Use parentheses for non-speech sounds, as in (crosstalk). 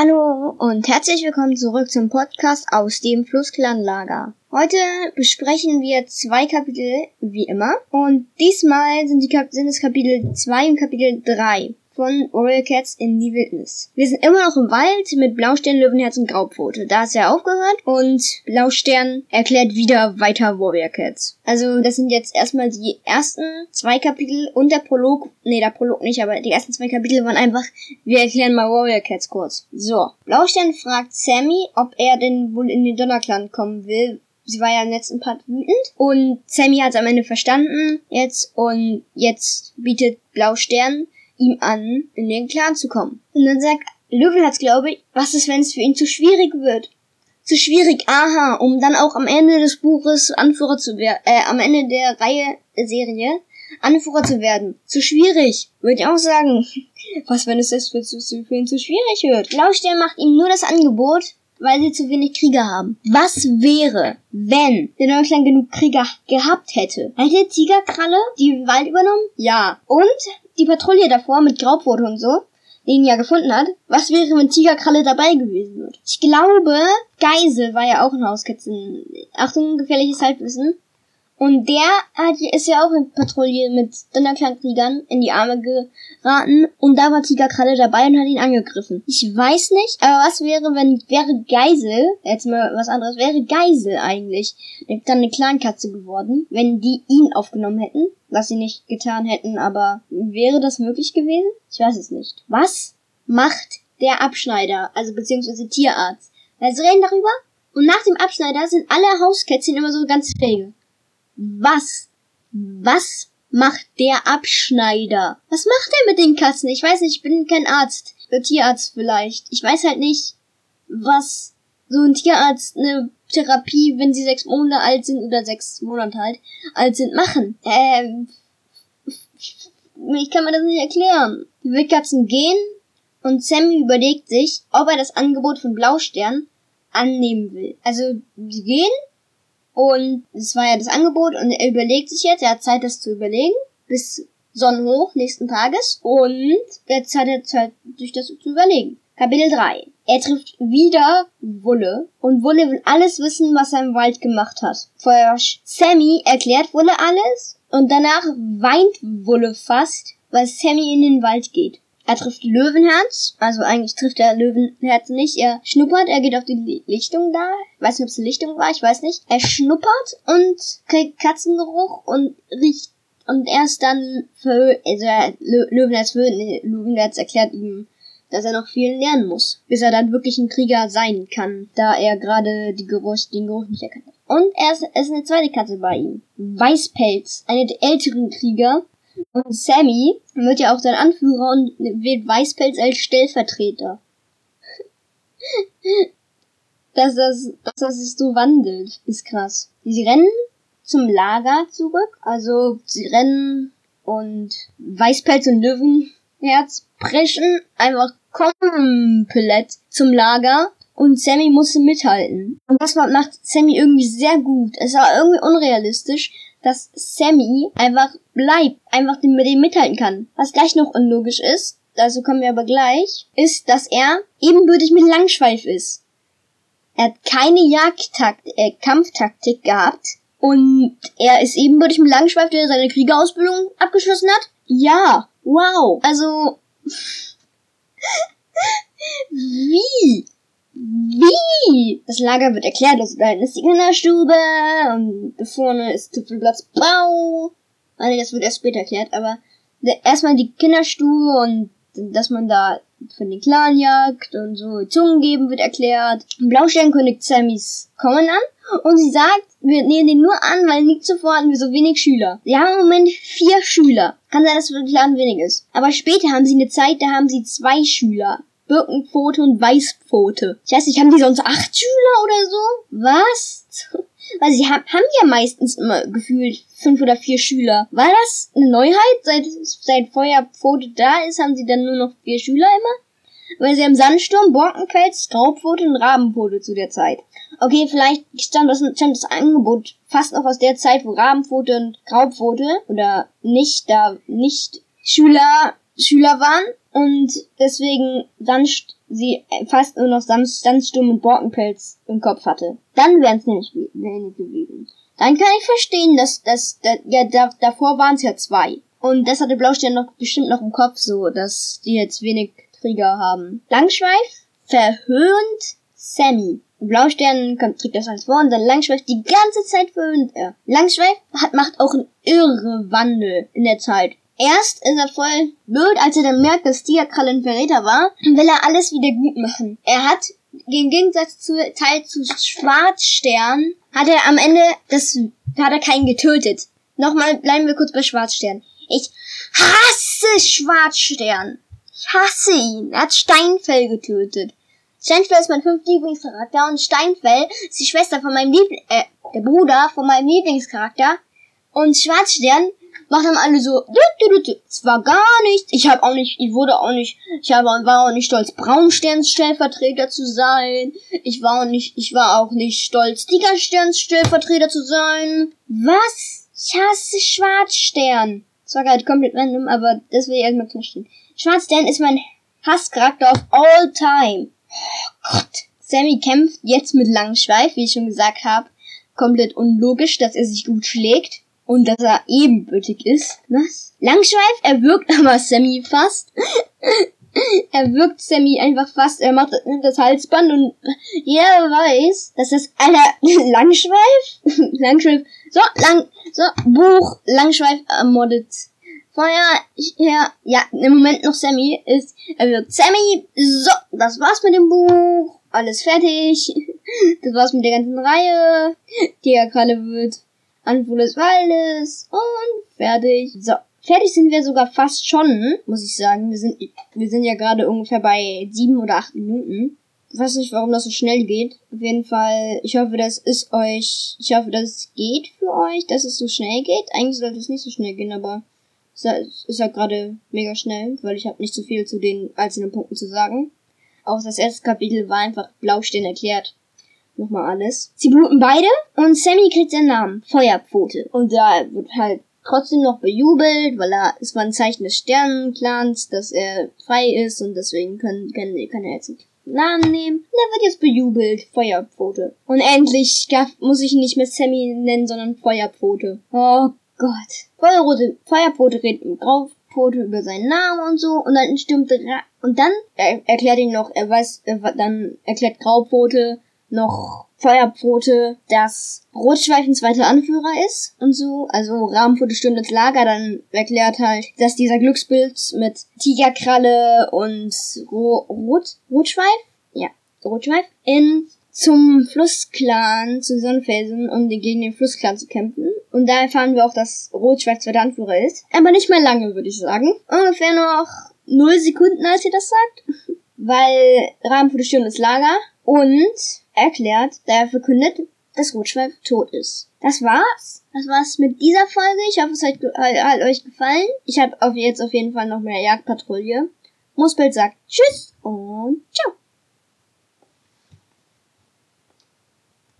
Hallo und herzlich willkommen zurück zum Podcast aus dem Flussklanlager. Heute besprechen wir zwei Kapitel, wie immer. Und diesmal sind, die Kap sind es Kapitel 2 und Kapitel 3 von Warrior Cats in die Wildnis. Wir sind immer noch im Wald mit Blaustern, Löwenherz und Graupfote. Da ist er aufgehört und Blaustern erklärt wieder weiter Warrior Cats. Also das sind jetzt erstmal die ersten zwei Kapitel und der Prolog. Nee, der Prolog nicht, aber die ersten zwei Kapitel waren einfach, wir erklären mal Warrior Cats kurz. So, Blaustern fragt Sammy, ob er denn wohl in den Donnerclan kommen will, sie war ja im letzten Part wütend und Sammy hat es am Ende verstanden jetzt und jetzt bietet Blaustern ihm an, in den Clan zu kommen. Und dann sagt Löwenherz, glaube ich, was ist, wenn es für ihn zu schwierig wird? Zu schwierig, aha, um dann auch am Ende des Buches Anführer zu werden, äh, am Ende der Reihe, der Serie, Anführer zu werden. Zu schwierig, würde ich auch sagen. (laughs) Was, wenn es für, für ihn zu schwierig wird? Blaustern macht ihm nur das Angebot, weil sie zu wenig Krieger haben. Was wäre, wenn der Deutschland genug Krieger gehabt hätte? Hätte Tigerkralle die Wald übernommen? Ja. Und die Patrouille davor mit Graubwort und so, den ja gefunden hat, was wäre, wenn Tigerkralle dabei gewesen wird? Ich glaube, Geisel war ja auch ein Hauskatzen. Achtung, gefährliches Halbwissen. Und der hat, ist ja auch in Patrouille mit Donnerklangkriegern in die Arme geraten. Und da war Tigerkralle dabei und hat ihn angegriffen. Ich weiß nicht, aber was wäre, wenn, wäre Geisel, jetzt mal was anderes, wäre Geisel eigentlich dann eine Clankatze geworden, wenn die ihn aufgenommen hätten, was sie nicht getan hätten, aber wäre das möglich gewesen? Ich weiß es nicht. Was macht der Abschneider, also beziehungsweise Tierarzt? Weil sie reden darüber und nach dem Abschneider sind alle Hauskätzchen immer so ganz fähige. Was? Was macht der Abschneider? Was macht er mit den Katzen? Ich weiß nicht, ich bin kein Arzt. Der Tierarzt vielleicht. Ich weiß halt nicht, was so ein Tierarzt eine Therapie, wenn sie sechs Monate alt sind oder sechs Monate alt, alt sind, machen. Ähm, ich kann mir das nicht erklären. Die Wildkatzen gehen und Sammy überlegt sich, ob er das Angebot von Blaustern annehmen will. Also, sie gehen und es war ja das Angebot und er überlegt sich jetzt, er hat Zeit, das zu überlegen, bis Sonnenhoch nächsten Tages. Und jetzt hat er Zeit, sich das zu überlegen. Kapitel 3. Er trifft wieder Wulle und Wulle will alles wissen, was er im Wald gemacht hat. Vorher Sammy erklärt Wulle alles und danach weint Wulle fast, weil Sammy in den Wald geht. Er trifft Löwenherz, also eigentlich trifft er Löwenherz nicht. Er schnuppert, er geht auf die Lichtung da. Weiß nicht, ob es eine Lichtung war, ich weiß nicht. Er schnuppert und kriegt Katzengeruch und riecht und erst dann für, also Löwenherz für, Löwenherz erklärt ihm, dass er noch viel lernen muss, bis er dann wirklich ein Krieger sein kann, da er gerade die Geruch, den Geruch nicht erkannt hat. Und er ist, ist eine zweite Katze bei ihm. Weißpelz, eine der älteren Krieger, und Sammy wird ja auch dann Anführer und wählt Weißpelz als Stellvertreter. (laughs) dass das, dass das sich so wandelt, ist krass. Sie rennen zum Lager zurück, also sie rennen und Weißpelz und Löwenherz preschen einfach komplett zum Lager und Sammy musste mithalten. Und das macht Sammy irgendwie sehr gut. Es war irgendwie unrealistisch, dass Sammy einfach bleibt, einfach mit dem mithalten kann. Was gleich noch unlogisch ist, dazu kommen wir aber gleich, ist, dass er ebenbürtig mit Langschweif ist. Er hat keine Jagdtakt, äh, Kampftaktik gehabt und er ist ebenbürtig mit Langschweif, der seine Kriegerausbildung abgeschlossen hat. Ja, wow. Also wie? Wie? Das Lager wird erklärt, also da ist die Kinderstube und da vorne ist Tüpfelplatz Bau. Also das wird erst später erklärt, aber erstmal die Kinderstube und dass man da für den Clan jagt und so Zungen geben wird erklärt. Blaustern kündigt Sammys Kommen an und sie sagt, wir nehmen den nur an, weil nicht zuvor hatten wir so wenig Schüler. Sie haben im Moment vier Schüler. Kann sein, dass für den Clan wenig ist. Aber später haben sie eine Zeit, da haben sie zwei Schüler. Birkenpfote und Weißpfote. Ich weiß nicht, haben die sonst acht Schüler oder so? Was? Weil sie haben, haben ja meistens immer gefühlt fünf oder vier Schüler. War das eine Neuheit? Seit, seit Feuerpfote da ist, haben sie dann nur noch vier Schüler immer? Weil sie haben Sandsturm, Borkenquels, Graupfote und Rabenpfote zu der Zeit. Okay, vielleicht stammt das, stammt das Angebot fast noch aus der Zeit, wo Rabenpfote und Graupfote oder nicht da nicht Schüler Schüler waren und deswegen Sand, sie fast nur noch Sandsturm und Borkenpelz im Kopf hatte. Dann wären es nämlich wenig gewesen. Dann kann ich verstehen, dass das, ja, da, davor waren es ja zwei. Und das hatte Blaustern noch bestimmt noch im Kopf so, dass die jetzt wenig Trigger haben. Langschweif verhöhnt Sammy. Blaustern trägt das als vor und dann Langschweif die ganze Zeit verhöhnt er. Langschweif hat, macht auch einen irre Wandel in der Zeit. Erst ist er voll blöd, als er dann merkt, dass Diakralle ein Verräter war, will er alles wieder gut machen. Er hat, im Gegensatz zu Teil zu Schwarzstern, hat er am Ende, das, hat er keinen getötet. Nochmal bleiben wir kurz bei Schwarzstern. Ich hasse Schwarzstern. Ich hasse ihn. Er hat Steinfell getötet. Steinfell ist mein fünfter Lieblingscharakter und Steinfell ist die Schwester von meinem Liebling, äh, der Bruder von meinem Lieblingscharakter. Und Schwarzstern macht dann alle so, es war gar nichts. Ich habe auch nicht, ich wurde auch nicht, ich habe, war auch nicht stolz, Braunsterns Stellvertreter zu sein. Ich war auch nicht, ich war auch nicht stolz, Tigersterns Stellvertreter zu sein. Was? Ich hasse Schwarzstern. Das war gerade komplett random, aber das will ich erstmal verstehen. Schwarzstern ist mein Hasscharakter of all time. Oh Gott. Sammy kämpft jetzt mit Langschweif, wie ich schon gesagt habe. Komplett unlogisch, dass er sich gut schlägt und dass er ebenbürtig ist. Was? Langschweif, er wirkt (laughs) aber Sammy fast. (laughs) er wirkt Sammy einfach fast, er macht das Halsband und jeder weiß, dass das aller (laughs) Langschweif, Langschweif, so, lang, so, Buch, Langschweif ermordet. Vorher, her, ja, im Moment noch Sammy ist, er wirkt Sammy, so, das war's mit dem Buch, alles fertig, das war's mit der ganzen Reihe, die ja gerade wird Anfang des Waldes und fertig. So, fertig sind wir sogar fast schon, muss ich sagen. Wir sind, wir sind ja gerade ungefähr bei sieben oder acht Minuten. Ich weiß nicht, warum das so schnell geht. Auf jeden Fall, ich hoffe, das ist euch, ich hoffe, dass es geht für euch, dass es so schnell geht. Eigentlich sollte es nicht so schnell gehen, aber es ist halt gerade mega schnell, weil ich habe nicht so viel zu den einzelnen Punkten zu sagen. Auch das erste Kapitel war einfach Blaustehen erklärt nochmal alles. Sie bluten beide und Sammy kriegt seinen Namen, Feuerpfote. Und da wird halt trotzdem noch bejubelt, weil er, es war ein Zeichen des Sternenclans, dass er frei ist und deswegen können, kann, kann er jetzt einen Namen nehmen. Und er wird jetzt bejubelt, Feuerpfote. Und endlich darf, muss ich nicht mehr Sammy nennen, sondern Feuerpfote. Oh Gott. Feuerrote, Feuerpfote redet mit Graupfote über seinen Namen und so und dann stimmt Ra und dann er, erklärt ihn noch, er weiß, er, dann erklärt Graupfote, noch Feuerpfote, dass Rotschweif ein zweiter Anführer ist und so. Also Rahmenpfote stürmt ins Lager, dann erklärt halt, dass dieser Glücksbild mit Tigerkralle und Ro Rot Rotschweif, ja, Rotschweif, in zum Flussclan zu Sonnenfelsen, um gegen den Flussclan zu kämpfen. Und da erfahren wir auch, dass Rotschweif zweiter Anführer ist. Aber nicht mehr lange, würde ich sagen. Ungefähr noch null Sekunden, als ihr das sagt. (laughs) Weil Rahmenpfote stürmt ins Lager und erklärt, da er verkündet, dass Rotschweif tot ist. Das war's. Das war's mit dieser Folge. Ich hoffe, es hat, hat euch gefallen. Ich habe jetzt auf jeden Fall noch mehr Jagdpatrouille. Muspel sagt Tschüss und ciao.